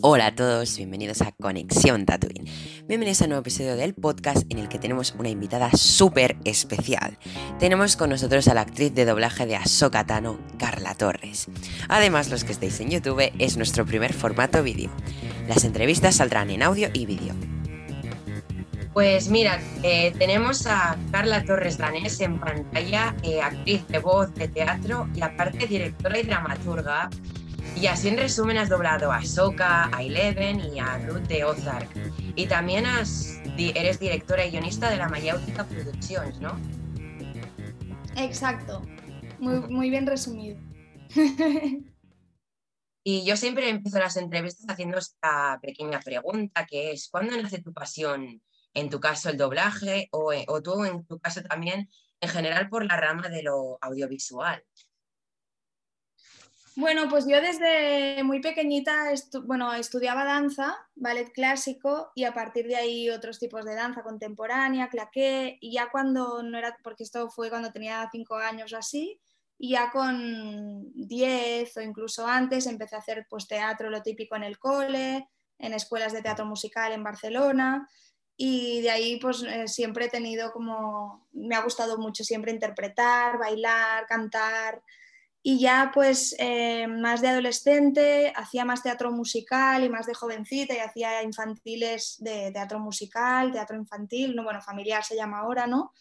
Hola a todos, bienvenidos a Conexión Tatooine. Bienvenidos a un nuevo episodio del podcast en el que tenemos una invitada súper especial. Tenemos con nosotros a la actriz de doblaje de Ahsoka Tano, Carla Torres. Además, los que estéis en YouTube, es nuestro primer formato vídeo. Las entrevistas saldrán en audio y vídeo. Pues mira, eh, tenemos a Carla Torres Danés en pantalla, eh, actriz de voz, de teatro y aparte directora y dramaturga y así en resumen has doblado a Soka, a Eleven y a Ruth de Ozark. Y también eres directora y guionista de la Mayáutica Productions, ¿no? Exacto, muy, muy bien resumido. Y yo siempre empiezo las entrevistas haciendo esta pequeña pregunta, que es, ¿cuándo nace tu pasión? En tu caso el doblaje o, o tú en tu caso también en general por la rama de lo audiovisual. Bueno, pues yo desde muy pequeñita bueno, estudiaba danza, ballet clásico y a partir de ahí otros tipos de danza contemporánea, claqué y ya cuando no era, porque esto fue cuando tenía cinco años o así, y ya con diez o incluso antes empecé a hacer pues teatro, lo típico en el cole, en escuelas de teatro musical en Barcelona y de ahí pues eh, siempre he tenido como, me ha gustado mucho siempre interpretar, bailar, cantar y ya pues eh, más de adolescente hacía más teatro musical y más de jovencita y hacía infantiles de teatro musical, teatro infantil, no bueno, familiar se llama ahora, ¿no?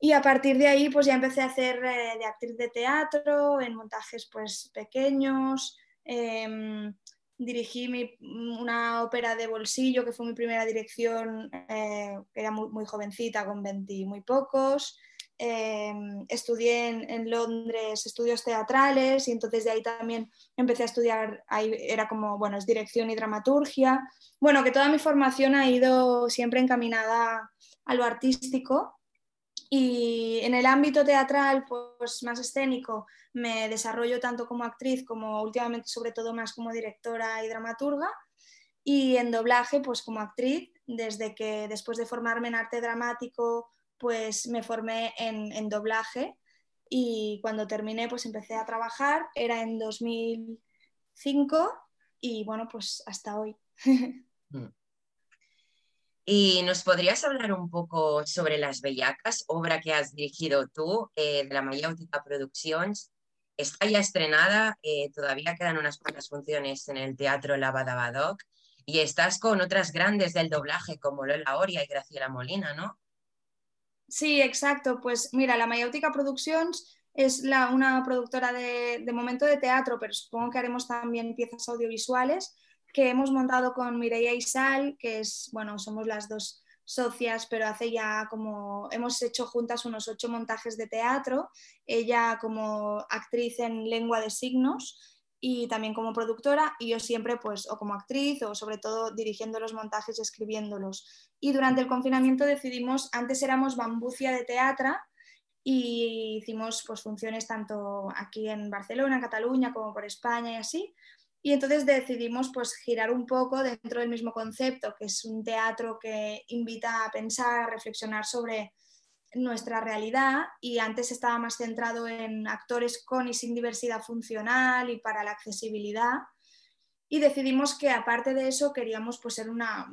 Y a partir de ahí pues ya empecé a hacer eh, de actriz de teatro en montajes pues pequeños. Em, dirigí una ópera de bolsillo que fue mi primera dirección, eh, era muy, muy, jovencita, con 20 muy pocos. Em, estudié en, Londres estudios teatrales y entonces de ahí también empecé a estudiar, ahí era como, bueno, es dirección y dramaturgia. Bueno, que toda mi formación ha ido siempre encaminada a lo artístico y en el ámbito teatral, pues más escénico, me desarrollo tanto como actriz como últimamente sobre todo más como directora y dramaturga. Y en doblaje, pues como actriz, desde que después de formarme en arte dramático, pues me formé en, doblaje y cuando terminé pues empecé a trabajar, era en 2005 y bueno, pues hasta hoy. Mm. ¿Y nos podrías hablar un poco sobre Las Bellacas, obra que has dirigido tú eh, de la Mayáutica Productions? Está ya estrenada, eh, todavía quedan unas cuantas funciones en el Teatro Lavadabadoc y estás con otras grandes del doblaje como Lola Oria y Graciela Molina, ¿no? Sí, exacto. Pues mira, la Mayáutica Productions es la, una productora de, momento de teatro, pero supongo que haremos también piezas audiovisuales que hemos montado con Mireia Isal, que es, bueno, somos las dos socias, pero hace ya como, hemos hecho juntas unos ocho montajes de teatro, ella como actriz en lengua de signos y también como productora y yo siempre pues o como actriz o sobre todo dirigiendo los montajes y escribiéndolos. Y durante el confinamiento decidimos, antes éramos Bambucia de teatro y hicimos pues funciones tanto aquí en Barcelona, en Cataluña como por España y así. Y entonces decidimos pues girar un poco dentro del mismo concepto, que es un teatro que invita a pensar, a reflexionar sobre nuestra realidad y antes estaba más centrado en actores con y sin diversidad funcional y para la accesibilidad. Y decidimos que aparte de eso queríamos pues, ser una,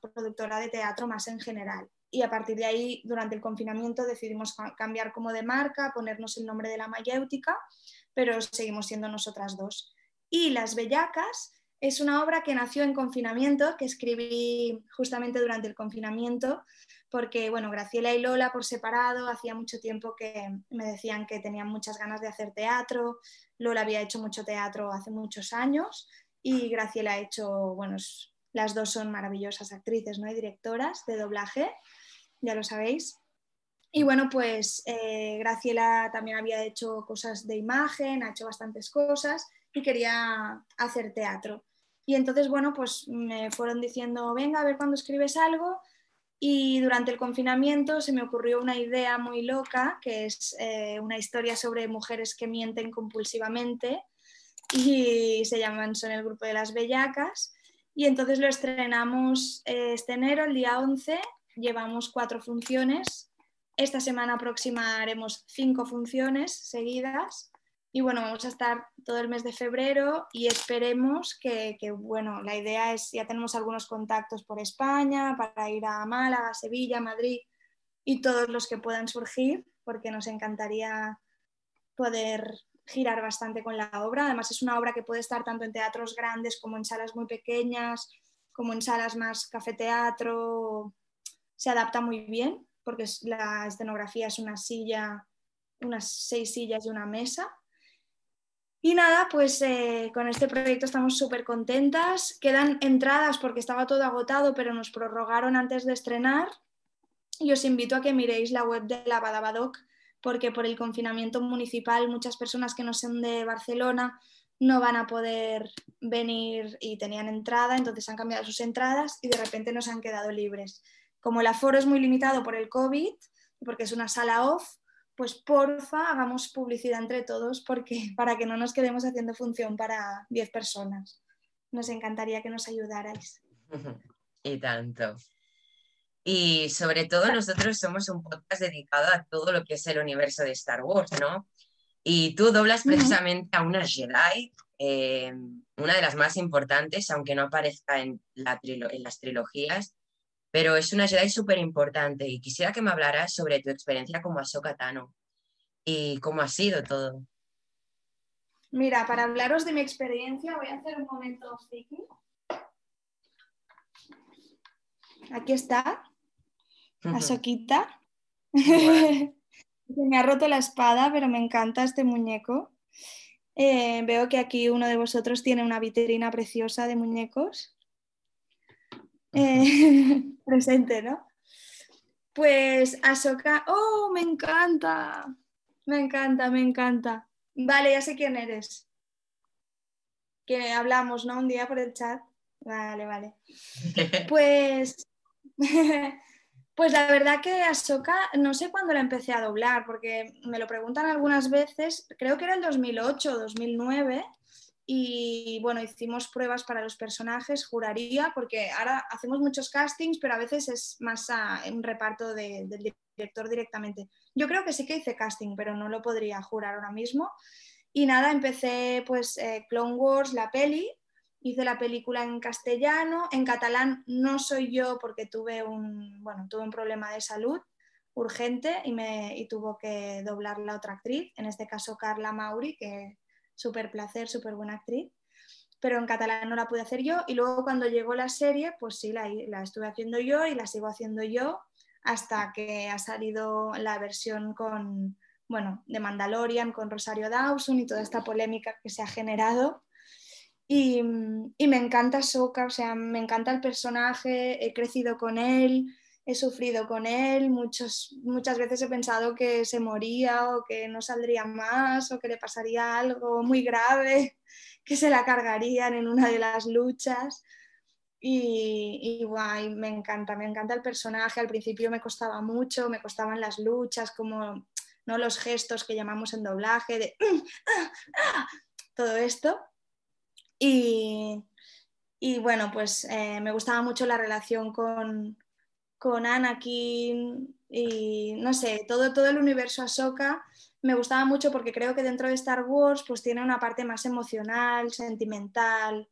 productora de teatro más en general. Y a partir de ahí, durante el confinamiento, decidimos cambiar como de marca, ponernos el nombre de la mayéutica, pero seguimos siendo nosotras dos. Y Las Bellacas es una obra que nació en confinamiento, que escribí justamente durante el confinamiento, porque bueno, Graciela y Lola por separado, hacía mucho tiempo que me decían que tenían muchas ganas de hacer teatro, Lola había hecho mucho teatro hace muchos años y Graciela ha hecho, bueno, las dos son maravillosas actrices ¿no? y directoras de doblaje, ya lo sabéis. Y bueno, pues eh, Graciela también había hecho cosas de imagen, ha hecho bastantes cosas y quería hacer teatro. Y entonces, bueno, pues me fueron diciendo, venga, a ver cuándo escribes algo. Y durante el confinamiento se me ocurrió una idea muy loca, que es eh, una historia sobre mujeres que mienten compulsivamente y se llaman, son el grupo de las bellacas. Y entonces lo estrenamos eh, este enero, el día 11, llevamos cuatro funciones. Esta semana próxima haremos cinco funciones seguidas y bueno, vamos a estar todo el mes de febrero y esperemos que, bueno, la idea es, ya tenemos algunos contactos por España para ir a Málaga, Sevilla, Madrid y todos los que puedan surgir, porque nos encantaría poder girar bastante con la obra. Además es una obra que puede estar tanto en teatros grandes como en salas muy pequeñas, como en salas más cafeteatro. Se adapta muy bien porque la escenografía es una silla, unas seis sillas y una mesa y nada, pues eh, con este proyecto estamos súper contentas. Quedan entradas porque estaba todo agotado, pero nos prorrogaron antes de estrenar. Y os invito a que miréis la web de la Badabadoc, porque por el confinamiento municipal muchas personas que no son de Barcelona no van a poder venir y tenían entrada, entonces han cambiado sus entradas y de repente nos han quedado libres. Como el aforo es muy limitado por el COVID, porque es una sala off, pues porfa, hagamos publicidad entre todos porque, para que no nos quedemos haciendo función para 10 personas. Nos encantaría que nos ayudarais. y tanto. Y sobre todo nosotros somos un podcast dedicado a todo lo que es el universo de Star Wars, ¿no? Y tú doblas precisamente a una Jedi, eh, una de las más importantes, aunque no aparezca en, en las trilogías, pero es una Jedi súper importante y quisiera que me hablaras sobre tu experiencia como Ahsoka Tano y cómo ha sido todo. Mira, para hablaros de mi experiencia voy a hacer un momento friki. Aquí está, Ahsoquita. Se me ha roto la espada, pero me encanta este muñeco. Eh, veo que aquí uno de vosotros tiene una vitrina preciosa de muñecos. Eh, presente, ¿no? Pues Asoka, ¡oh, me encanta! Me encanta, me encanta. Vale, ya sé quién eres. Que hablamos, ¿no? Un día por el chat. Vale, vale. Pues, pues la verdad que Asoka, no sé cuándo la empecé a doblar, porque me lo preguntan algunas veces, creo que era el 2008 o 2009, y bueno, hicimos pruebas para los personajes, juraría, porque ahora hacemos muchos castings, pero a veces es más a, un reparto del director directamente. Yo creo que sí que hice casting, pero no lo podría jurar ahora mismo. Y nada, empecé pues eh, Clone Wars, la peli, hice la película en castellano, en catalán no soy yo porque tuve un, bueno, tuve un problema de salud urgente y, me, y tuvo que doblar la otra actriz, en este caso Carla Mauri, que súper placer, súper buena actriz, pero en catalán no la pude hacer yo y luego cuando llegó la serie, pues sí, la, estuve haciendo yo y la sigo haciendo yo hasta que ha salido la versión con, bueno, de Mandalorian con Rosario Dawson y toda esta polémica que se ha generado. Y, y me encanta Soka, o sea, me encanta el personaje, he crecido con él, he sufrido con él, muchos, muchas veces he pensado que se moría o que no saldría más o que le pasaría algo muy grave, que se la cargarían en una de las luchas. Y, guay, me encanta, me encanta el personaje. Al principio me costaba mucho, me costaban las luchas, como ¿no? los gestos que llamamos en doblaje, de todo esto. Y, y bueno, pues eh, me gustaba mucho la relación con, con Anakin y no sé, todo, todo el universo Ahsoka me gustaba mucho porque creo que dentro de Star Wars pues tiene una parte más emocional, sentimental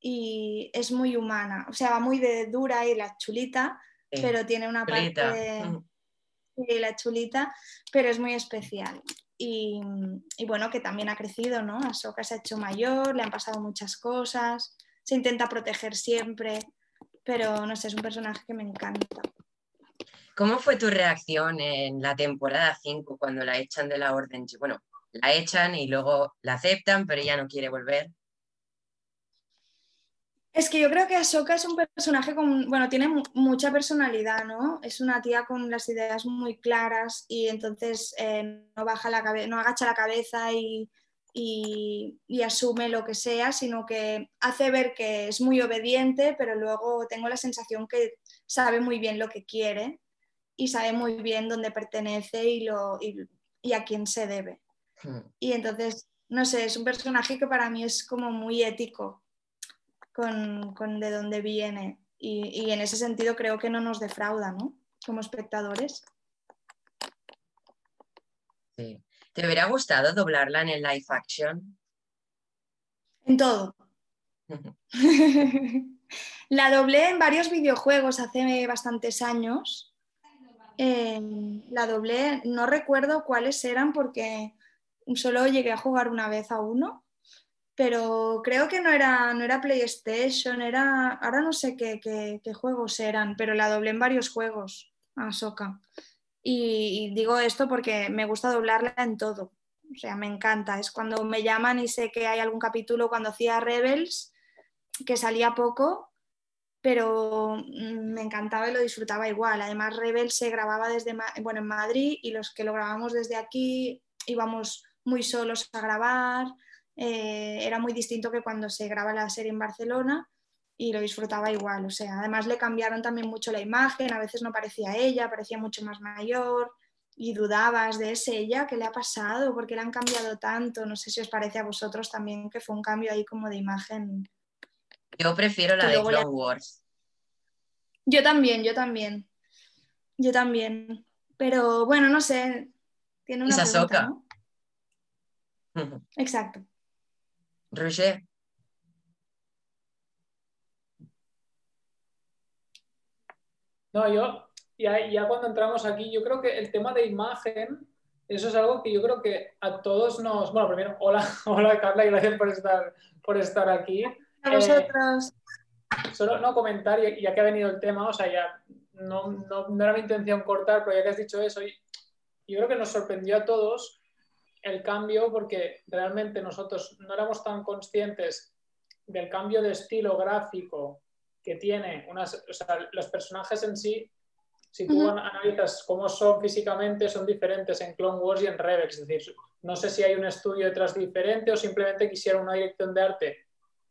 y es muy humana, o sea, va muy de dura y la chulita, pero tiene una parte de la chulita, pero es muy especial. Y, y, bueno, que también ha crecido, ¿no? Ahsoka se ha hecho mayor, le han pasado muchas cosas, se intenta proteger siempre pero no sé, es un personaje que me encanta. ¿Cómo fue tu reacción en la temporada 5 cuando la echan de la orden? Bueno, la echan y luego la aceptan, pero ella no quiere volver. Es que yo creo que Ahsoka es un personaje con, bueno, tiene mucha personalidad, ¿no? Es una tía con las ideas muy claras y entonces eh, no baja la cabeza, no agacha la cabeza y, y, asume lo que sea, sino que hace ver que es muy obediente, pero luego tengo la sensación que sabe muy bien lo que quiere y sabe muy bien dónde pertenece y, lo, y, a quién se debe. Hmm. Y entonces, no sé, es un personaje que para mí es como muy ético con, con de dónde viene y, y, en ese sentido creo que no nos defrauda, ¿no? Como espectadores. Sí. ¿Te hubiera gustado doblarla en el live action? En todo. la doblé en varios videojuegos hace bastantes años. la doblé, no recuerdo cuáles eran porque solo llegué a jugar una vez a uno, pero creo que no era, no era PlayStation, era, ahora no sé qué, qué, juegos eran, pero la doblé en varios juegos a. Y, digo esto porque me gusta doblarla en todo. O sea, me encanta. Es cuando me llaman y sé que hay algún capítulo cuando hacía Rebels, que salía poco, pero mm, me encantaba y lo disfrutaba igual. Además, Rebels se grababa desde bueno, en Madrid y los que lo grabamos desde aquí íbamos muy solos a grabar. Eh, era muy distinto que cuando se graba la serie en Barcelona y lo disfrutaba igual. O sea, además le cambiaron también mucho la imagen, a veces no parecía ella, parecía mucho más mayor y dudabas de ese ella, ¿qué le ha pasado? ¿Por qué le han cambiado tanto? No sé si os parece a vosotros también que fue un cambio ahí como de imagen. Yo prefiero la de Clone Wars. Yo también, yo también. Yo también. Pero bueno, no sé. Tiene una pregunta, Exacto. Roger. No, yo, ya, ya cuando entramos aquí, yo creo que el tema de imagen, eso es algo que yo creo que a todos nos... Bueno, primero, hola, hola Carla y gracias por estar, por estar aquí. A vosotros. Eh, solo no comentar, ya, que ha venido el tema, o sea, ya no, no, no, era mi intención cortar, pero ya que has dicho eso, yo creo que nos sorprendió a todos el cambio porque realmente nosotros no éramos tan conscientes del cambio de estilo gráfico que tiene unas, o sea, los personajes en sí, si tú analizas cómo son físicamente, son diferentes en Clone Wars y en Rebels. Es decir, no sé si hay un estudio detrás diferente o simplemente quisiera una dirección de arte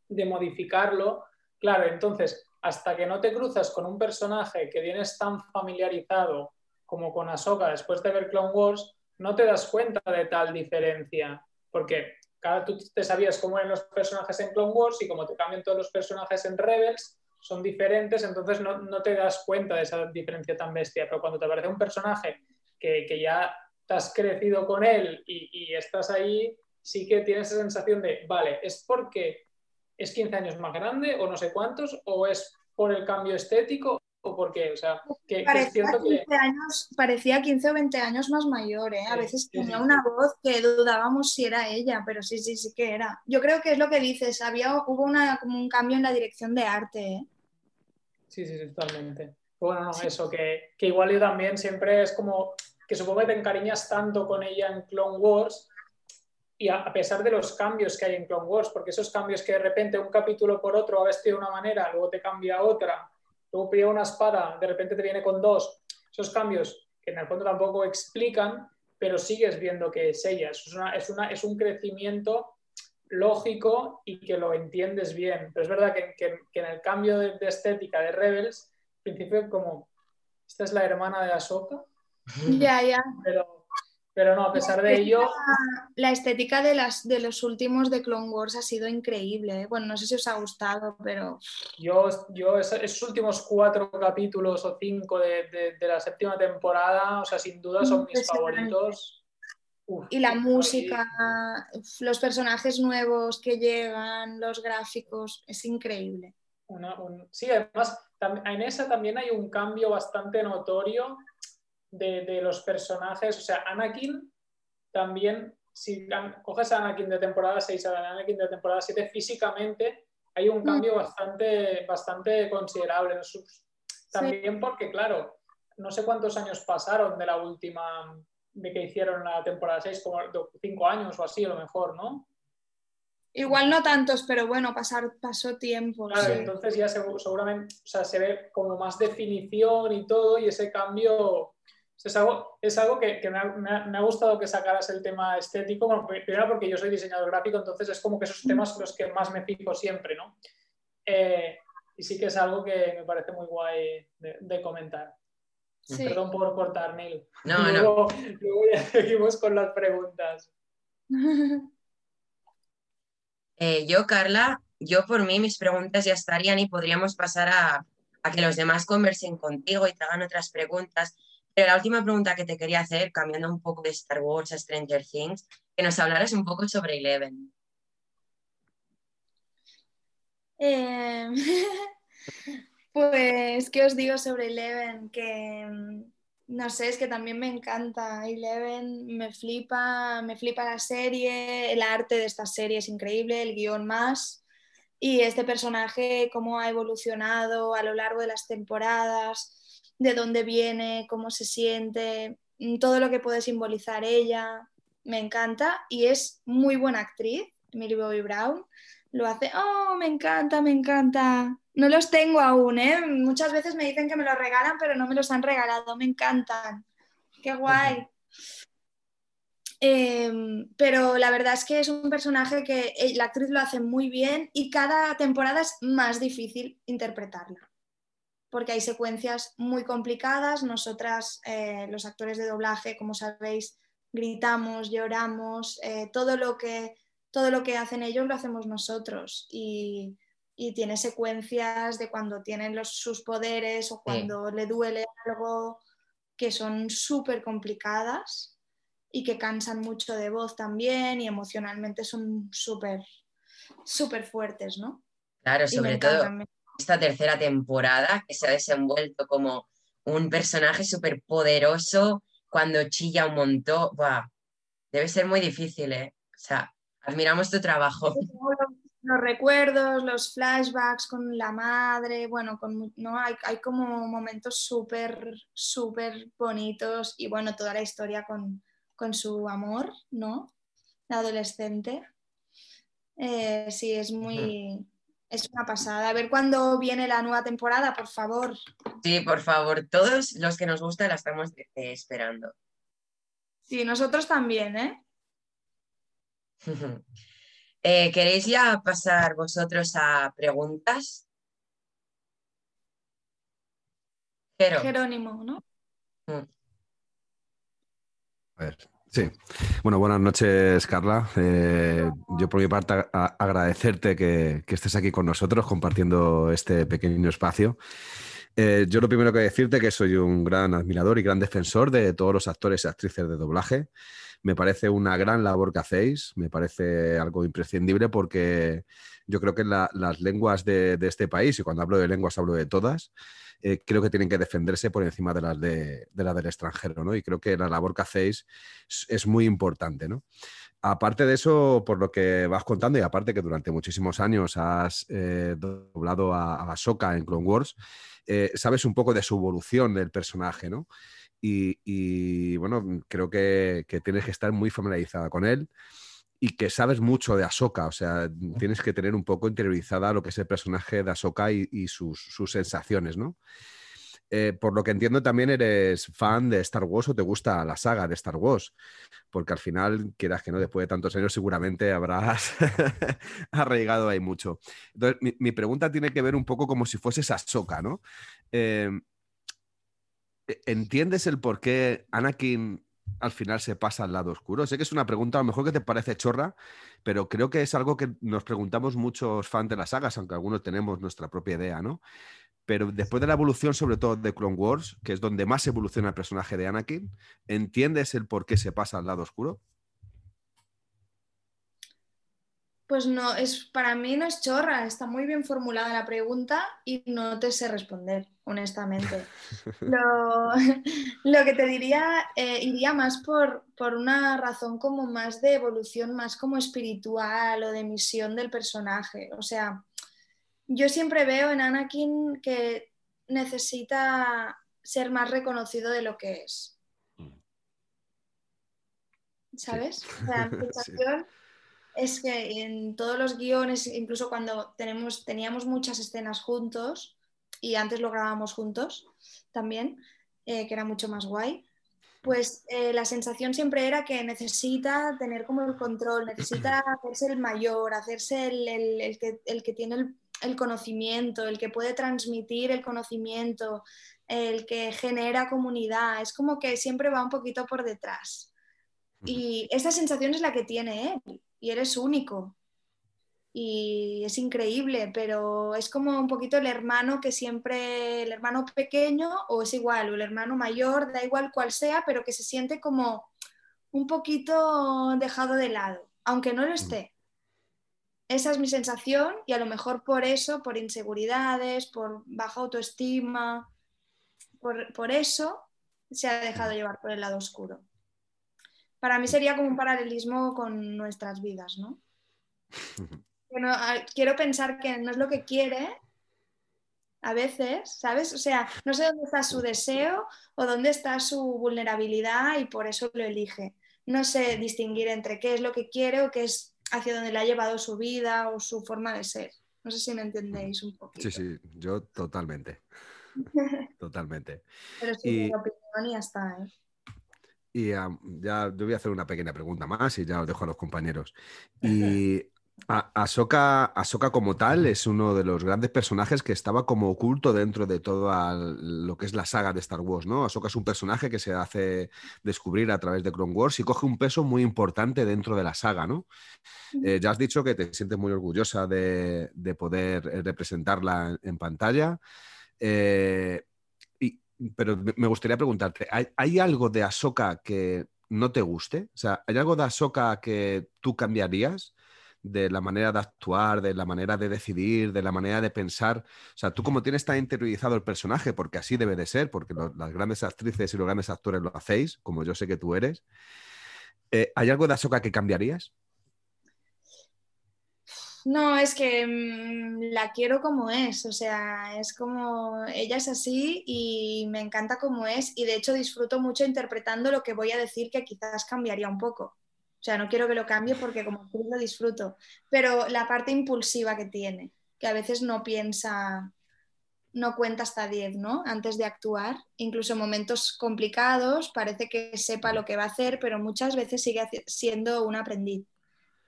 de modificarlo. Claro, entonces, hasta que no te cruzas con un personaje que vienes tan familiarizado como con Ahsoka después de ver Clone Wars, no te das cuenta de tal diferencia. Porque cada tú te sabías cómo eran los personajes en Clone Wars y como te cambian todos los personajes en Rebels, son diferentes, entonces no, te das cuenta de esa diferencia tan bestia. Pero cuando te aparece un personaje que, ya te has crecido con él y, estás ahí, sí que tienes esa sensación de, vale, ¿es porque es 15 años más grande o no sé cuántos? ¿O es por el cambio estético? ¿O por qué? O sea, que, parecía, 15 años, parecía 15 o 20 años más mayor, ¿eh? A veces tenía una voz que dudábamos si era ella, pero sí, sí, sí que era. Yo creo que es lo que dices, había, hubo una, como un cambio en la dirección de arte, ¿eh? Sí, sí, totalmente. Bueno, no, eso, que, que, igual yo también siempre es como que supongo que te encariñas tanto con ella en Clone Wars y a, pesar de los cambios que hay en Clone Wars, porque esos cambios que de repente un capítulo por otro va vestido de una manera, luego te cambia a otra, luego pide una espada, de repente te viene con dos, esos cambios que en el fondo tampoco explican, pero sigues viendo que es ella, es, una, es, una, es un crecimiento lógico y que lo entiendes bien. Pero es verdad que, en el cambio de, estética de Rebels, al principio como, esta es la hermana de Ahsoka. Ya, ya. Pero, pero no, a pesar de ello... La estética de, las, de los últimos de Clone Wars ha sido increíble. ¿eh? Bueno, no sé si os ha gustado, pero... Yo, yo esos últimos cuatro capítulos o cinco de, de la séptima temporada, o sea, sin duda son mis favoritos y la música, los personajes nuevos que llegan, los gráficos, es increíble. sí, además en esa también hay un cambio bastante notorio de, los personajes. O sea, Anakin también, si coges a Anakin de temporada 6 a Anakin de temporada 7, físicamente hay un cambio mm. bastante, bastante considerable. También porque, claro, no sé cuántos años pasaron de la última de que hicieron la temporada 6, como 5 años o así a lo mejor, ¿no? Igual no tantos, pero bueno, pasar, pasó tiempo. Claro, entonces ya seguramente o sea, se ve como más definición y todo, y ese cambio es algo, es algo que, que me, ha, me, ha, gustado que sacaras el tema estético, bueno, primero porque yo soy diseñador gráfico, entonces es como que esos temas son los que más me fijo siempre, ¿no? Eh, y sí que es algo que me parece muy guay de comentar. Perdón por cortar, Neil. No, luego, no. Luego ya seguimos con las preguntas. Eh, yo, Carla, yo por mí mis preguntas ya estarían y podríamos pasar a, que los demás conversen contigo y te hagan otras preguntas. Pero la última pregunta que te quería hacer, cambiando un poco de Star Wars a Stranger Things, que nos hablaras un poco sobre Eleven. Eh, pues, ¿qué os digo sobre Eleven? Que mm, no sé, es que también me encanta Eleven, me flipa, me flipa la serie, el arte de esta serie es increíble, el guion más. Y este personaje, cómo ha evolucionado a lo largo de las temporadas, de dónde viene, cómo se siente, mm, todo lo que puede simbolizar ella, me encanta y es muy buena actriz, Millie Bobby Brown. Lo hace, oh, me encanta, me encanta. No los tengo aún, ¿eh? Muchas veces me dicen que me los regalan, pero no me los han regalado, me encantan. Qué guay. Em, pero la verdad es que es un personaje que eh, la actriz lo hace muy bien y cada temporada es más difícil interpretarla, porque hay secuencias muy complicadas. Nosotras, eh, los actores de doblaje, como sabéis, gritamos, lloramos, eh, todo, lo que, todo lo que hacen ellos lo hacemos nosotros y, tiene secuencias de cuando tienen los, sus poderes o cuando le duele algo que son súper complicadas y que cansan mucho de voz también y emocionalmente son súper, súper fuertes, ¿no? Claro, sobre todo esta tercera temporada que se ha desenvuelto como un personaje súper poderoso cuando chilla un montón. debe ser muy difícil, ¿eh? O sea, admiramos tu trabajo. Los, recuerdos, los flashbacks con la madre, bueno, con, ¿no? hay, hay como momentos súper, súper bonitos y bueno, toda la historia con, con su amor, ¿no? La adolescente. Eh, sí, es muy... Es una pasada. A ver cuándo viene la nueva temporada, por favor. Sí, por favor. Todos los que nos gusta la estamos esperando. Sí, nosotros también, ¿eh? eh queréis ya pasar vosotros a preguntas? Jerónimo, ¿no? Mm. A ver, sí. Bueno, buenas noches, Carla. Eh, yo por mi parte agradecerte que, estés aquí con nosotros compartiendo este pequeño espacio. Eh, yo lo primero que decirte que soy un gran admirador y gran defensor de todos los actores y actrices de doblaje. Me parece una gran labor que hacéis, me parece algo imprescindible porque yo creo que las lenguas de, este país, y cuando hablo de lenguas hablo de todas, eh, creo que tienen que defenderse por encima de las, de, del extranjero, ¿no? Y creo que la labor que hacéis es, muy importante, ¿no? Aparte de eso, por lo que vas contando, y aparte que durante muchísimos años has eh, doblado a, a en Clone Wars, eh, sabes un poco de su evolución del personaje, ¿no? Y, bueno, creo que, que, tienes que estar muy familiarizada con él y que sabes mucho de Ahsoka, o sea, tienes que tener un poco interiorizada lo que es el personaje de Ahsoka y, sus, sensaciones, ¿no? Eh, por lo que entiendo también eres fan de Star Wars o te gusta la saga de Star Wars, porque al final, quieras que no, después de tantos años seguramente habrás arraigado ahí mucho. Entonces, mi, pregunta tiene que ver un poco como si fueses Ahsoka, ¿no? Eh, ¿Entiendes el por qué Anakin al final se pasa al lado oscuro? Sé que es una pregunta a lo mejor que te parece chorra, pero creo que es algo que nos preguntamos muchos fans de las sagas, aunque algunos tenemos nuestra propia idea, ¿no? Pero después de la evolución, sobre todo de Clone Wars, que es donde más evoluciona el personaje de Anakin, ¿entiendes el por qué se pasa al lado oscuro? Pues no, es, para mí no es chorra, está muy bien formulada la pregunta y no te sé responder, honestamente. lo, que te diría eh, iría más por, por, una razón como más de evolución, más como espiritual o de misión del personaje. O sea, yo siempre veo en Anakin que necesita ser más reconocido de lo que es. Mm. ¿Sabes? La sensación es que en todos los guiones, incluso cuando tenemos, teníamos muchas escenas juntos, y antes lo grabábamos juntos también, eh, que era mucho más guay, pues eh, la sensación siempre era que necesita tener como el control, necesita hacerse el mayor, hacerse el, que, el que, tiene el, el, conocimiento, el que puede transmitir el conocimiento, el que genera comunidad. Es como que siempre va un poquito por detrás. Y esa sensación es la que tiene él y eres único. y es increíble, pero es como un poquito el hermano que siempre, el hermano pequeño o es igual, o el hermano mayor, da igual cual sea, pero que se siente como un poquito dejado de lado, aunque no lo mm. esté. Esa es mi sensación y a lo mejor por eso, por inseguridades, por baja autoestima, por, por eso se ha dejado mm. llevar por el lado oscuro. Para mí sería como un paralelismo con nuestras vidas, ¿no? quiero pensar que no es lo que quiere a veces, ¿sabes? O sea, no sé dónde está su deseo o dónde está su vulnerabilidad y por eso lo elige. No sé distinguir entre qué es lo que quiere o qué es hacia dónde le ha llevado su vida o su forma de ser. No sé si me entendéis un poco. Sí, sí, yo totalmente. totalmente. Pero sí, y... mi opinión y ya está. ¿eh? Y ya yo voy a hacer una pequeña pregunta más y ya os dejo a los compañeros. Y Ahsoka, como tal es uno de los grandes personajes que estaba como oculto dentro de toda lo que es la saga de Star Wars, ¿no? Ahsoka es un personaje que se hace descubrir a través de Clone Wars y coge un peso muy importante dentro de la saga, ¿no? Eh, ya has dicho que te sientes muy orgullosa de, poder eh, representarla en, pantalla. Eh, pero me gustaría preguntarte, ¿hay, ¿hay algo de Ahsoka que no te guste? O sea, ¿hay algo de Ahsoka que tú cambiarías? de la manera de actuar, de la manera de decidir, de la manera de pensar. O sea, tú como tienes tan interiorizado el personaje, porque así debe de ser, porque las grandes actrices y los grandes actores lo hacéis, como yo sé que tú eres, eh, ¿hay algo de Ahsoka que cambiarías? No, es que mm, la quiero como es, o sea, es como ella es así y me encanta como es y de hecho disfruto mucho interpretando lo que voy a decir que quizás cambiaría un poco. O sea, no quiero que lo cambie porque como tú lo disfruto. Pero la parte impulsiva que tiene, que a veces no piensa, no cuenta hasta 10, ¿no? Antes de actuar. Incluso en momentos complicados parece que sepa lo que va a hacer, pero muchas veces sigue siendo un aprendiz.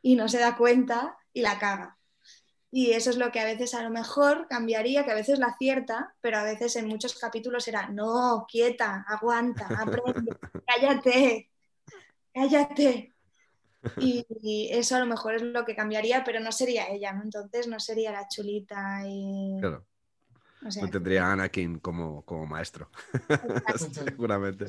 Y no se da cuenta y la caga. Y eso es lo que a veces a lo mejor cambiaría, que a veces la acierta, pero a veces en muchos capítulos era, no, quieta, aguanta, aprende, cállate, cállate. Y, eso a lo mejor es lo que cambiaría, pero no sería ella, ¿no? Entonces no sería la chulita y... Claro. no tendría a Anakin como, como maestro, seguramente.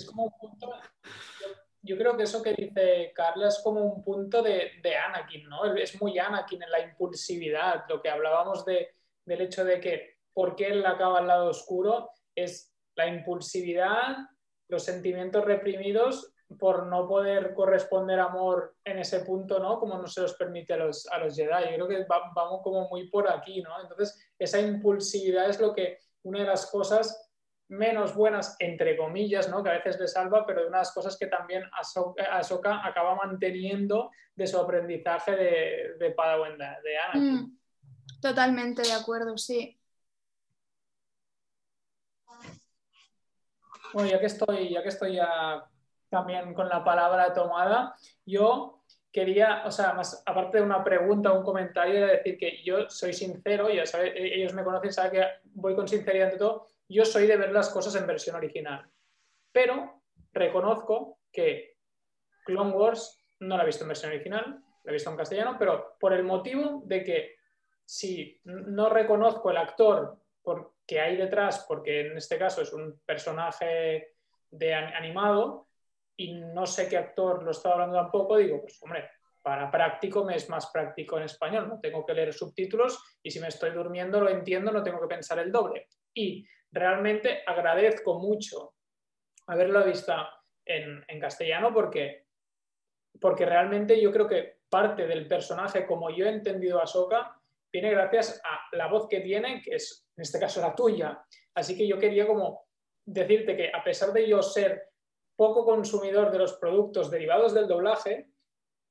Yo, creo que eso que dice Carla es como un punto de, de, Anakin, ¿no? Es muy Anakin en la impulsividad, lo que hablábamos de, del hecho de que por qué él acaba al lado oscuro es la impulsividad, los sentimientos reprimidos por no poder corresponder amor en ese punto, ¿no? Como no se los permite a los, a los Jedi. Yo creo que vamos como muy por aquí, ¿no? Entonces, esa impulsividad es lo que, una de las cosas menos buenas, entre comillas, ¿no? Que a veces le salva, pero de unas cosas que también Ahsoka, acaba manteniendo de su aprendizaje de, de Padawan, de Anakin. Mm, totalmente de acuerdo, sí. Bueno, ya que estoy, ya que estoy ya también con la palabra tomada. Yo quería, o sea, más, aparte de una pregunta o un comentario, era decir que yo soy sincero, ya sabe, ellos me conocen, saben que voy con sinceridad ante todo, yo soy de ver las cosas en versión original. Pero reconozco que Clone Wars no la he visto en versión original, la he visto en castellano, pero por el motivo de que si no reconozco el actor que hay detrás, porque en este caso es un personaje de animado, y no sé qué actor lo estaba hablando tampoco, digo, pues hombre, para práctico me es más práctico en español, no tengo que leer subtítulos y si me estoy durmiendo lo entiendo, no tengo que pensar el doble. Y realmente agradezco mucho haberlo visto en, castellano porque, porque realmente yo creo que parte del personaje, como yo he entendido a Soka, viene gracias a la voz que tiene, que es en este caso la tuya. Así que yo quería como decirte que a pesar de yo ser poco consumidor de los productos derivados del doblaje,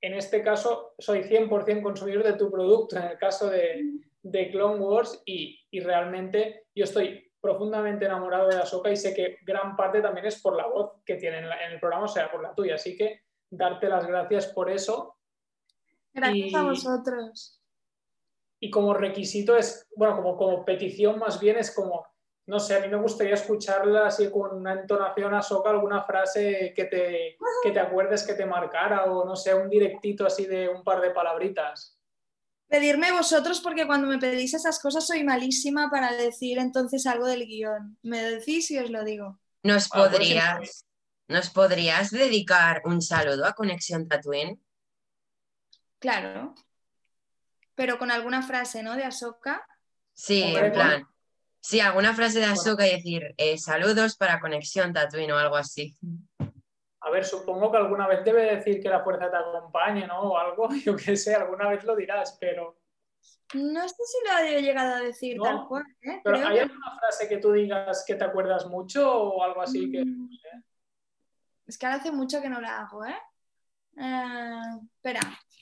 en este caso soy 100% consumidor de tu producto, en el caso de, de Clone Wars, y, realmente yo estoy profundamente enamorado de Ahsoka y sé que gran parte también es por la voz que tiene en, el programa, o sea, por la tuya. Así que darte las gracias por eso. Gracias a vosotros. Y como requisito es, bueno, como, como petición más bien es como no sé, a mí me gustaría escucharla así con una entonación a soca, alguna frase que te, que te acuerdes que te marcara o no sé, un directito así de un par de palabritas. Pedirme vosotros porque cuando me pedís esas cosas soy malísima para decir entonces algo del guion. Me decís y os lo digo. ¿Nos Ah, pues podrías, ¿Nos podrías dedicar un saludo a Conexión Tatooine? Claro. Pero con alguna frase, ¿no? De Ahsoka. Sí, en plan. Sí, alguna frase de Ahsoka y decir eh, saludos para Conexión Tatooine o algo así. A ver, supongo que alguna vez debe decir que la fuerza te acompañe, ¿no? O algo, yo qué sé, alguna vez lo dirás, pero, No sé si lo he llegado a decir No, tal cual, ¿eh? pero Creo ¿hay que- alguna frase que tú digas que te acuerdas mucho o algo así que... Mm, Es que ahora hace mucho que no la hago, ¿eh? Eh, espera,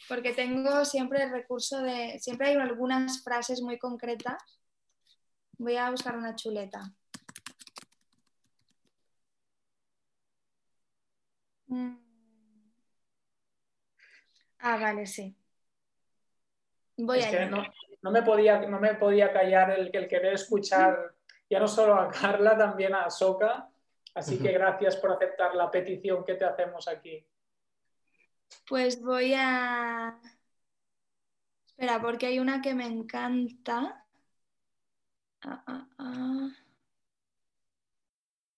porque tengo siempre el recurso de. Siempre hay algunas frases muy concretas. Voy a buscar una chuleta. Mm. Ah, vale, sí. Voy Es a que no, no me podía, no me podía callar el, el querer escuchar ya no solo a Carla, también a Soka. Así que gracias por aceptar la petición que te hacemos aquí. Pues voy a. Espera, porque hay una que me encanta. Ah, ah, ah.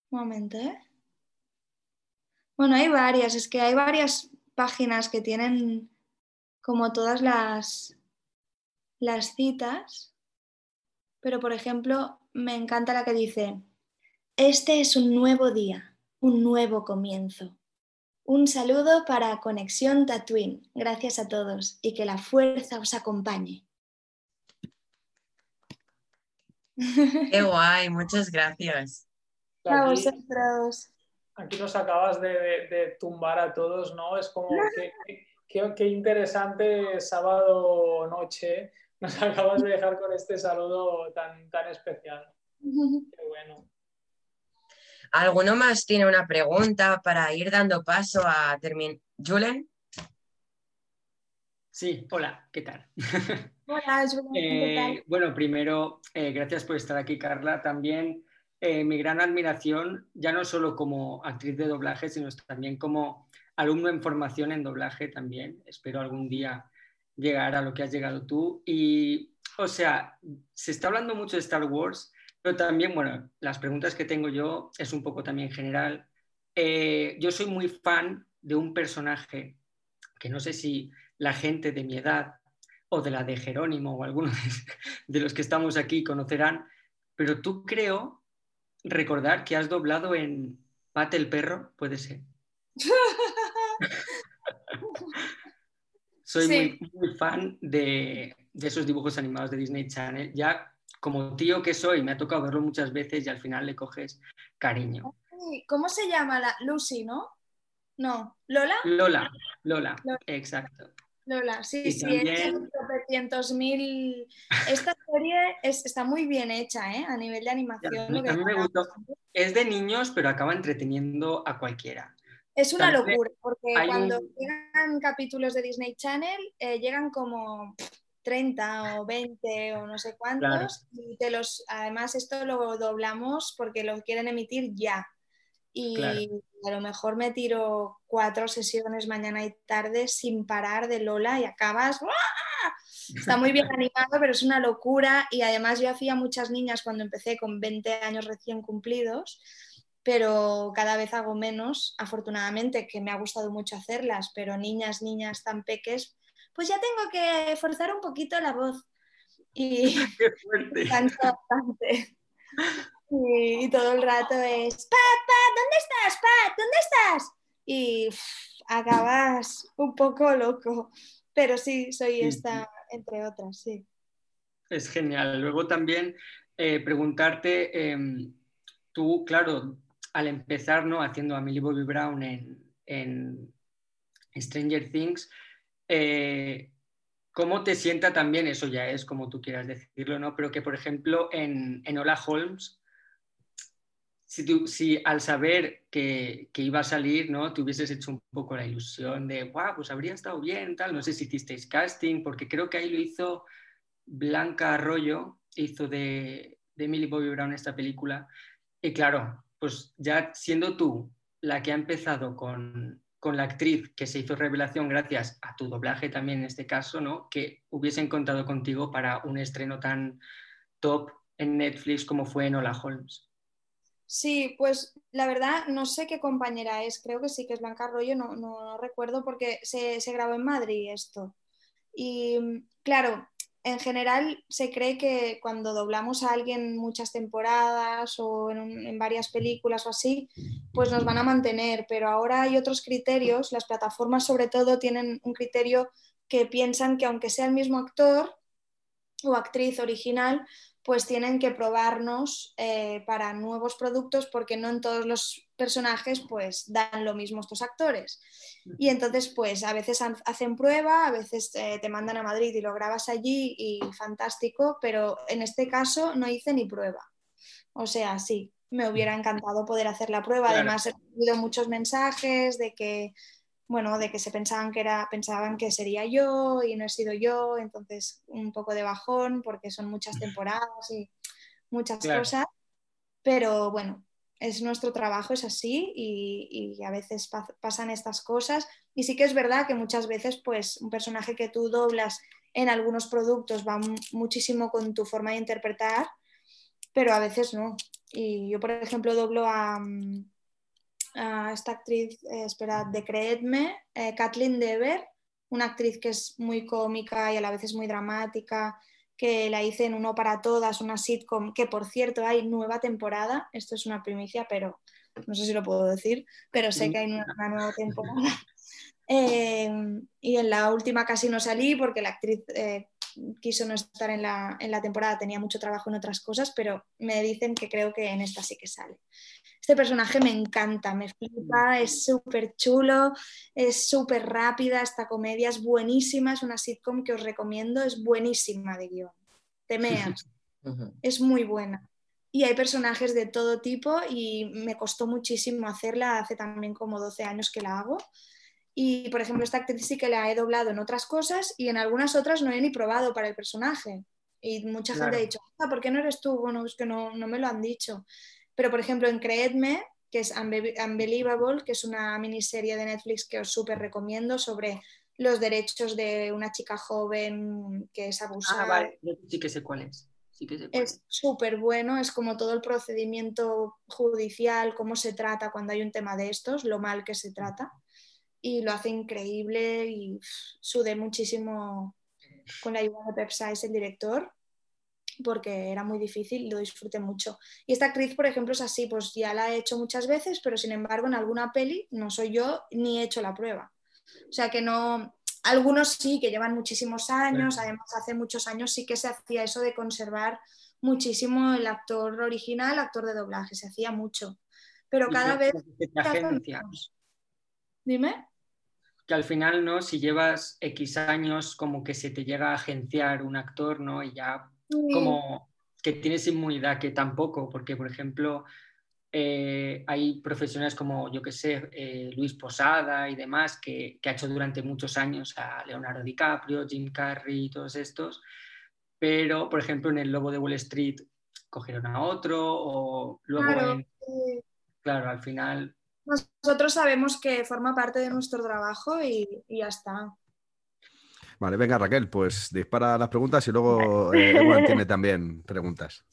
Un momento, ¿eh? Bueno, hay varias, es que hay varias páginas que tienen como todas las, las citas. Pero, por ejemplo, me encanta la que dice: Este es un nuevo día, un nuevo comienzo. Un saludo para Conexión Tatooine. Gracias a todos y que la fuerza os acompañe. Qué guay, muchas gracias. A vosotros. Aquí nos acabas de, de- de tumbar a todos, ¿no? Es como que, que- qué interesante sábado noche. Nos acabas de dejar con este saludo tan, tan especial. Qué bueno. ¿Alguno más tiene una pregunta para ir dando paso a terminar? Julen, Sí, hola, ¿qué tal? Hola, Julián, ¿qué tal? Eh, bueno, primero, eh, gracias por estar aquí, Carla. También eh, mi gran admiración, ya no solo como actriz de doblaje, sino también como alumno en formación en doblaje también. Espero algún día llegar a lo que has llegado tú. Y, o sea, se está hablando mucho de Star Wars, pero también, bueno, las preguntas que tengo yo es un poco también general. Eh, yo soy muy fan de un personaje que no sé si la gente de mi edad o de la de Jerónimo o algunos de los que estamos aquí conocerán, pero tú creo recordar que has doblado en Pate el perro, puede ser. Soy Sí. muy, muy fan de, de esos dibujos animados de Disney Channel. Ya como tío que soy, me ha tocado verlo muchas veces y al final le coges cariño. ¿Cómo se llama la Lucy, no? No, Lola. Lola, Lola, Lola. exacto. Lola, sí, Y sí, también- es mil. Esta serie es- está muy bien hecha, ¿eh? A nivel de animación. Ya, lo que a mí me hagan. gustó. Es de niños, pero acaba entreteniendo a cualquiera. Es una También locura, porque cuando un- llegan capítulos de Disney Channel, eh, llegan como 30 o 20 o no sé cuántos, y te los, además esto lo doblamos porque lo quieren emitir ya. Y Claro. a lo mejor me tiro cuatro sesiones mañana y tarde sin parar de Lola y acabas. ¡guau! Está muy bien animado, pero es una locura. Y además yo hacía muchas niñas cuando empecé con 20 años recién cumplidos pero cada vez hago menos, afortunadamente, que me ha gustado mucho hacerlas, pero niñas, niñas tan peques, pues ya tengo que forzar un poquito la voz. Y Qué fuerte. bastante. Y, y todo el rato es, Pat, Pat, ¿dónde estás? Pat, ¿dónde estás? Y acabas un poco loco. Pero sí, soy esta, entre otras, sí. Es genial. Luego también eh, preguntarte, em, tú, claro, al empezar ¿no? haciendo a Millie Bobby Brown en, en Stranger Things, eh, ¿cómo te sienta también? Eso ya es como tú quieras decirlo, ¿no? Pero que, por ejemplo, en, en Hola Holmes, si, tú, si al saber que, que, iba a salir, ¿no? Te hubieses hecho un poco la ilusión de, wow, pues habría estado bien, tal. No sé si hicisteis casting, porque creo que ahí lo hizo Blanca Arroyo, hizo de, de Millie Bobby Brown esta película. Y claro, pues ya siendo tú la que ha empezado con, con la actriz que se hizo revelación gracias a tu doblaje también en este caso, ¿no? Que hubiesen contado contigo para un estreno tan top en Netflix como fue Enola Holmes. Sí, pues la verdad no sé qué compañera es, creo que sí que es Blanca Arroyo, no, no, recuerdo porque se, se, grabó en Madrid esto. Y claro, en general se cree que cuando doblamos a alguien muchas temporadas o en, varias películas o así, pues nos van a mantener, pero ahora hay otros criterios, las plataformas sobre todo tienen un criterio que piensan que aunque sea el mismo actor o actriz original, pues tienen que probarnos eh, para nuevos productos porque no en todos los personajes pues dan lo mismo estos actores. Y entonces pues a veces hacen prueba, a veces eh, te mandan a Madrid y lo grabas allí y fantástico, pero en este caso no hice ni prueba. O sea, sí, me hubiera encantado poder hacer la prueba. Además he recibido muchos mensajes de que bueno, de que se pensaban que era, pensaban que sería yo y no he sido yo, entonces un poco de bajón porque son muchas temporadas y muchas cosas, pero bueno, es nuestro trabajo, es así y, a veces pasan estas cosas. Y sí que es verdad que muchas veces pues un personaje que tú doblas en algunos productos va muchísimo con tu forma de interpretar, pero a veces no. Y yo, por ejemplo, doblo a, mm, esta actriz, eh, esperad, de Creedme, eh, Kathleen Dever, una actriz que es muy cómica y a la vez es muy dramática, que la hice en Uno para Todas, una sitcom, que por cierto hay nueva temporada, esto es una primicia, pero no sé si lo puedo decir, pero sé que hay una, nueva temporada. Eh, y en la última casi no salí porque la actriz quiso no estar en la, en la temporada, tenía mucho trabajo en otras cosas, pero me dicen que creo que en esta sí que sale. Este personaje me encanta, me flipa, es súper chulo, es súper rápida, esta comedia es buenísima, es una sitcom que os recomiendo, es buenísima de guion. Temeas, es muy buena. Y hay personajes de todo tipo y me costó muchísimo hacerla, hace también como 12 años que la hago. Y, por ejemplo, esta actriz sí que la he doblado en otras cosas y en algunas otras no he ni probado para el personaje. Y mucha gente ha dicho, ah, ¿por qué no eres tú? Bueno, es que no, no me lo han dicho. Pero, por ejemplo, en Creedme, que es Unbelievable, que es una miniserie de Netflix que os súper recomiendo sobre los derechos de una chica joven que es abusada. Ah, vale. Sí que sé cuál es. es súper bueno, es como todo el procedimiento judicial, cómo se trata cuando hay un tema de estos, lo mal que se trata. Y lo hace increíble y sudé muchísimo con la ayuda de Pep el director porque era muy difícil y lo disfruté mucho. Y esta actriz, por ejemplo, es así, pues ya la he hecho muchas veces, pero sin embargo en alguna peli no soy yo ni he hecho la prueba. O sea que no, algunos sí, que llevan muchísimos años, además hace muchos años sí que se hacía eso de conservar muchísimo el actor original, actor de doblaje, se hacía mucho. Pero cada vez... Dime que al final, ¿no? Si llevas X años, como que se te llega a agenciar un actor, ¿no? Y ya como que tienes inmunidad, que tampoco, porque por ejemplo eh, hay profesionales como, yo que sé, eh, Luis Posada y demás, que, que, ha hecho durante muchos años a Leonardo DiCaprio, Jim Carrey y todos estos, pero por ejemplo en El Lobo de Wall Street cogieron a otro o luego claro, claro al final... Nosotros sabemos que forma parte de nuestro trabajo y, y ya está. Vale, venga Raquel, pues dispara las preguntas y luego eh, tiene también preguntas.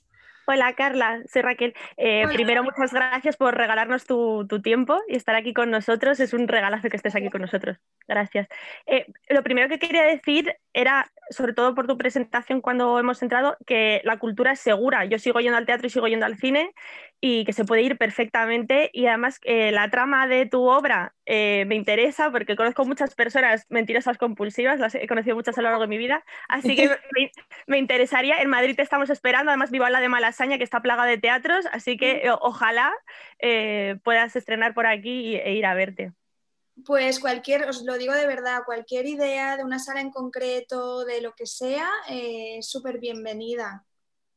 Hola Carla, soy Raquel. Eh, primero, muchas gracias por regalarnos tu, tiempo y estar aquí con nosotros. Es un regalazo que estés aquí con nosotros. Gracias. Eh, lo primero que quería decir era, sobre todo por tu presentación cuando hemos entrado, que la cultura es segura. Yo sigo yendo al teatro y sigo yendo al cine y que se puede ir perfectamente. Y además, eh, la trama de tu obra me interesa porque conozco muchas personas mentirosas compulsivas, las he conocido muchas a lo largo de mi vida. Así que me, me interesaría. En Madrid te estamos esperando. Además, vivo la de Malas que está plaga de teatros, así que eh, ojalá eh, puedas estrenar por aquí e ir a verte. Pues cualquier, os lo digo de verdad, cualquier idea de una sala en concreto, de lo que sea, eh, es súper bienvenida.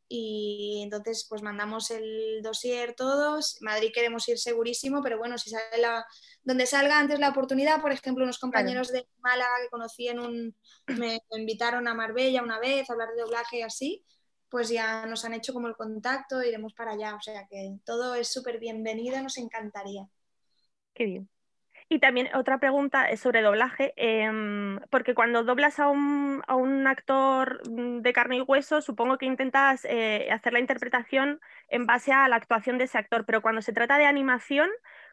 Y entonces, pues mandamos el dossier todos. Madrid queremos ir segurísimo, pero bueno, si sale la, donde salga antes la oportunidad, por ejemplo, unos compañeros de Málaga que conocí en un, me invitaron a Marbella una vez a hablar de doblaje y así, pues ya nos han hecho como el contacto, iremos para allá. O sea que todo es súper bienvenido, nos encantaría. Qué bien. Y también otra pregunta es sobre doblaje, em, porque cuando doblas a un, a un, actor mm, de carne y hueso, supongo que intentas eh, hacer la interpretación en base a la actuación de ese actor, pero cuando se trata de animación,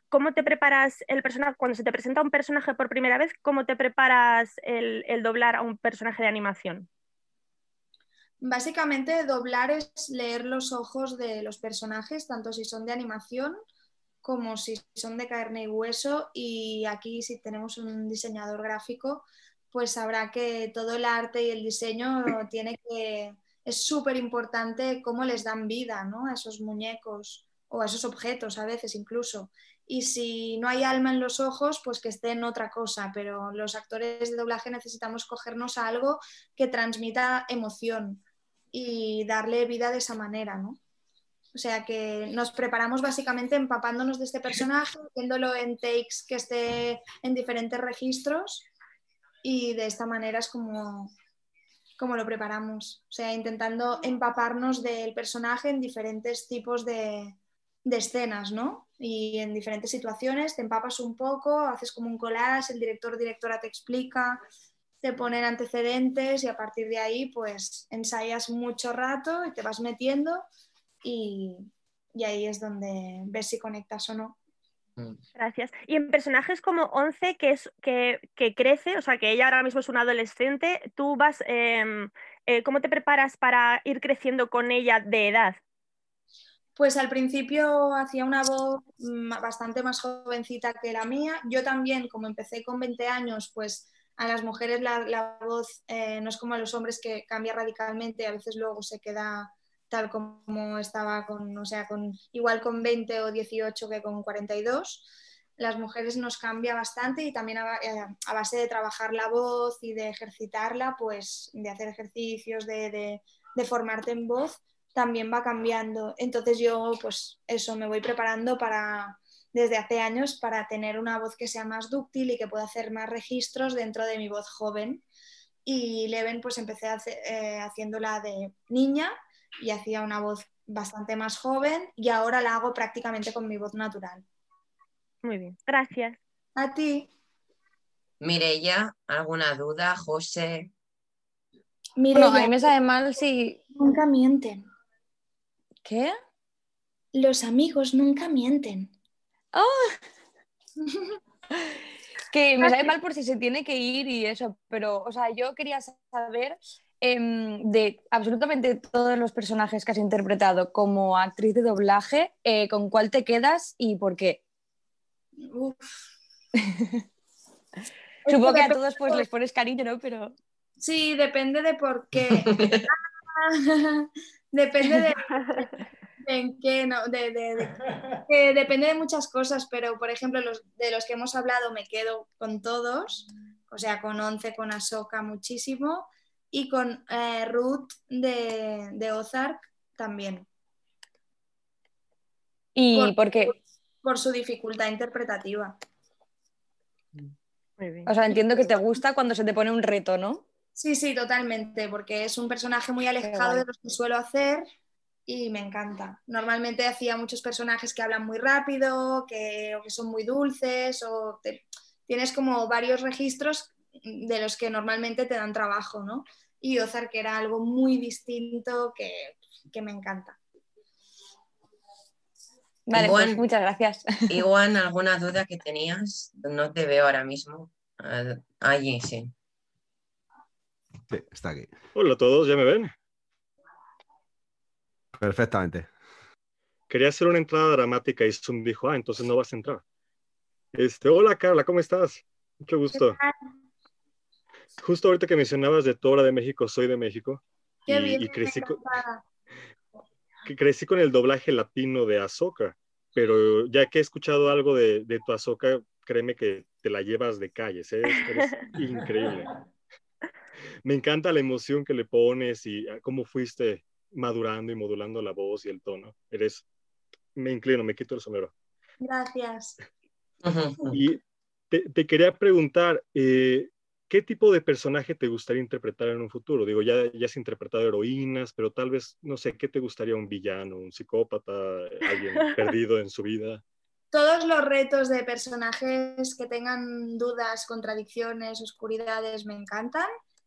¿cómo te preparas el personaje? Cuando se te presenta un personaje por primera vez, ¿cómo te preparas el, el doblar a un personaje de animación? Básicamente, doblar es leer los ojos de los personajes, tanto si son de animación como si son de carne y hueso y aquí si tenemos un diseñador gráfico, pues sabrá que todo el arte y el diseño tiene que es súper importante cómo les dan vida ¿no? a esos muñecos o a esos objetos a veces incluso. Y si no hay alma en los ojos, pues que esté en otra cosa, pero los actores de doblaje necesitamos cogernos a algo que transmita emoción y darle vida de esa manera, ¿no? O sea que nos preparamos básicamente empapándonos de este personaje, viéndolo en takes que esté en diferentes registros y de esta manera es como, como lo preparamos. O sea, intentando empaparnos del personaje en diferentes tipos de, de escenas, ¿no? Y en diferentes situaciones te empapas un poco, haces como un collage, el director o directora te explica, te ponen antecedentes y a partir de ahí pues ensayas mucho rato y te vas metiendo y, ahí es donde ves si conectas o no. Mm. Gracias. Y en personajes como Once, que, es, que, crece, o sea, que ella ahora mismo es una adolescente, ¿tú vas, em, eh, cómo te preparas para ir creciendo con ella de edad? Pues al principio hacía una voz mm, bastante más jovencita que la mía. Yo también, como empecé con 20 años, pues a las mujeres la, voz eh, no es como a los hombres que cambia radicalmente, a veces luego se queda tal como estaba con, o sea, con, igual con 20 o 18 que con 42. Las mujeres nos cambia bastante y también eh, a, base de trabajar la voz y de ejercitarla, pues de hacer ejercicios, de, formarte en voz, también va cambiando. Entonces yo, pues eso, me voy preparando para, desde hace años para tener una voz que sea más dúctil y que pueda hacer más registros dentro de mi voz joven. Y Leven, pues empecé eh, haciéndola de niña y hacía una voz bastante más joven y ahora la hago prácticamente con mi voz natural. Muy bien, gracias. A ti. Mireya, ¿alguna duda? José. Mireya, a mí me sabe mal si... Nunca mienten. ¿Qué? Los amigos nunca mienten. Oh. que me sabe mal por si se tiene que ir y eso, pero, o sea, yo quería saber Em, de absolutamente todos los personajes que has interpretado como actriz de doblaje, eh, ¿con cuál te quedas y por qué? Supongo que a todos pues les pones cariño, ¿no? Pero... Sí, depende de por qué. depende de, en qué, no, depende de muchas cosas, pero por ejemplo, los, de los que hemos hablado me quedo con todos, o sea, con Once, con Ahsoka muchísimo, y con eh, Ruth de, Ozark también. ¿Y por, qué? Por, su dificultad interpretativa. O sea, entiendo que te gusta cuando se te pone un reto, ¿no? Sí, sí, totalmente, porque es un personaje muy alejado de los que suelo hacer y me encanta. Normalmente hacía muchos personajes que hablan muy rápido, que, o que son muy dulces, o tienes como varios registros de los que normalmente te dan trabajo, ¿no? Y Ozark que era algo muy distinto que, me encanta. Vale, pues muchas gracias. Igual, ¿alguna duda que tenías? No te veo ahora mismo. Allí, sí. Sí, está aquí. Hola a todos, ¿ya me ven? Perfectamente. Quería hacer una entrada dramática y Zoom dijo, ah, entonces no vas a entrar. Este, hola Carla, ¿cómo estás? Mucho gusto justo ahorita que mencionabas de Tora de México, soy de México. y, crecí, con, crecí con el doblaje latino de Azoka, pero ya que he escuchado algo de, tu Azoka, créeme que te la llevas de calles, ¿eh? eres increíble. Me encanta la emoción que le pones y ah, cómo fuiste madurando y modulando la voz y el tono. Eres, me inclino, me quito el sombrero. Gracias. Y te, quería preguntar, eh, ¿qué tipo de personaje te gustaría interpretar en un futuro? Digo, ya, ya has interpretado heroínas, pero tal vez, no sé, ¿qué te gustaría un villano, un psicópata, alguien perdido en su vida? todos los retos de personajes que tengan dudas, contradicciones, oscuridades me encantan.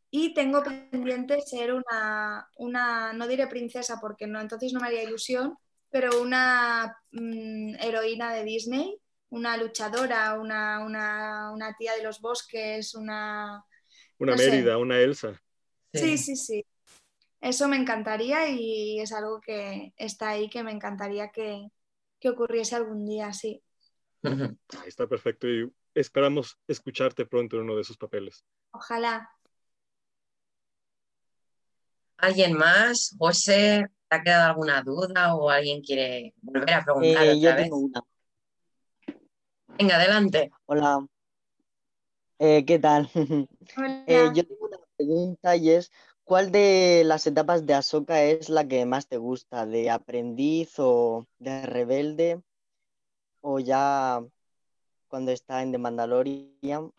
Y tengo pendiente ser una, una, no diré princesa porque no, entonces no me haría ilusión, pero una mm, heroína de Disney, una luchadora, una, una, una, tía de los bosques, una... Una no sé. Mérida, una Elsa. Sí, sí, sí. Eso me encantaría y es algo que está ahí que me encantaría que, que ocurriese algún día, sí. Ahí está perfecto y esperamos escucharte pronto en uno de esos papeles. Ojalá. ¿Alguien más? José, ¿te ha quedado alguna duda o alguien quiere volver a preguntar Eh, otra yo vez? tengo una. Venga, adelante. Hola. Eh, ¿qué tal? Hola. Eh, yo tengo una pregunta y es, ¿cuál de las etapas de Ahsoka es la que más te gusta? ¿De aprendiz o de rebelde? ¿O ya cuando está en The Mandalorian?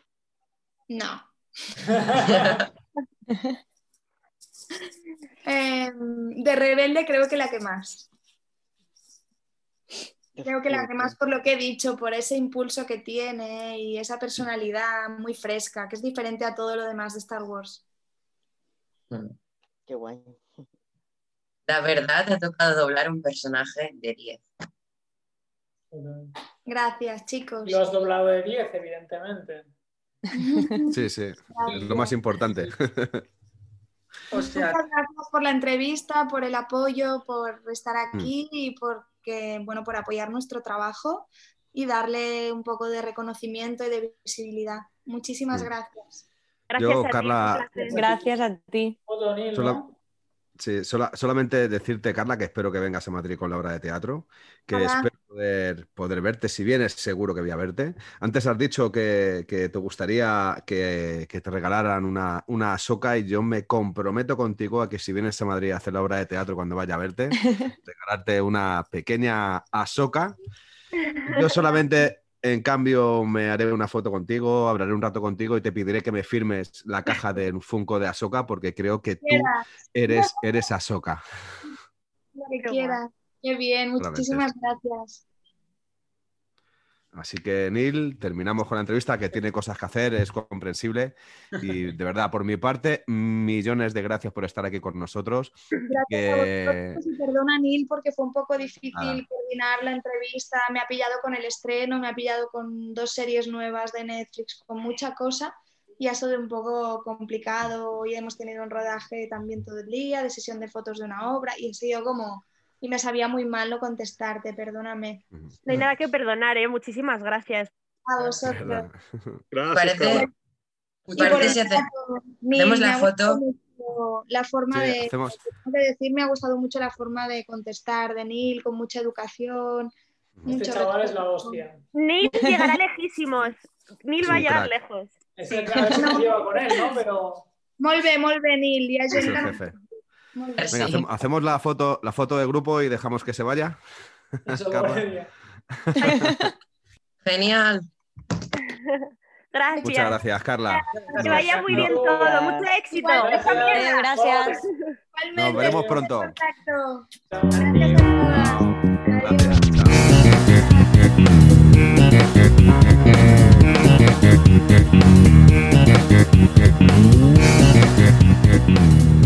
No. Em, de rebelde creo que la que más. Creo que la que más por lo que he dicho, por ese impulso que tiene y esa personalidad muy fresca, que es diferente a todo lo demás de Star Wars. Qué guay. La verdad, te ha tocado doblar un personaje de 10. Gracias, chicos. Lo has doblado de 10, evidentemente. Sí, sí, es lo más importante. O sea, Muchas gracias por la entrevista, por el apoyo, por estar aquí y porque, bueno, por apoyar nuestro trabajo y darle un poco de reconocimiento y de visibilidad. Muchísimas Mm. gracias. Gracias Yo, a ti, Carla, placer. Gracias a ti. Otro Neil, Sola- ¿no? Sí, sola- solamente decirte, Carla, que espero que vengas a Madrid con la obra de teatro, que Hola. espero poder, poder verte, si vienes seguro que voy a verte. Antes has dicho que, que te gustaría que, que te regalaran una, una Ahsoka y yo me comprometo contigo a que si vienes a Madrid a hacer la obra de teatro cuando vaya a verte, regalarte una pequeña Ahsoka. Yo solamente, en cambio, me haré una foto contigo, hablaré un rato contigo y te pediré que me firmes la caja del Funko de Ahsoka porque creo que tú eres, eres Ahsoka. lo que quieras. Qué bien, muchísimas gracias. Así que, Neil, terminamos con la entrevista, que tiene cosas que hacer, es comprensible. Y de verdad, por mi parte, millones de gracias por estar aquí con nosotros. Gracias Que- a vosotros y perdona, Neil, porque fue un poco difícil Nada. coordinar la entrevista. Me ha pillado con el estreno, me ha pillado con dos series nuevas de Netflix, con mucha cosa. Y ha sido un poco complicado. Hoy hemos tenido un rodaje también todo el día, de sesión de fotos de una obra, y ha sido como. Y me sabía muy mal no contestarte, perdóname. No hay nada que perdonar, ¿eh? Muchísimas gracias. A vosotros. Gracias, Parece, parece me la ha gustado foto. mucho La forma Sí, de, hacemos- que decir, me ha gustado mucho la forma de contestar de Neil, con mucha educación. Este mucho chaval es la hostia. Neil llegará lejísimos. Neil va a llegar crack. lejos. Es el que a ver si se lleva con él, ¿no? Pero molt bé, Neil. Ja Es Venga, hacemos, la foto, la foto de grupo y dejamos que se vaya. Eso Genial. Gracias. Muchas gracias, Carla. Gracias. Que vaya muy bien todo. Mucho éxito. Gracias. Nos veremos pronto. Gracias. gracias.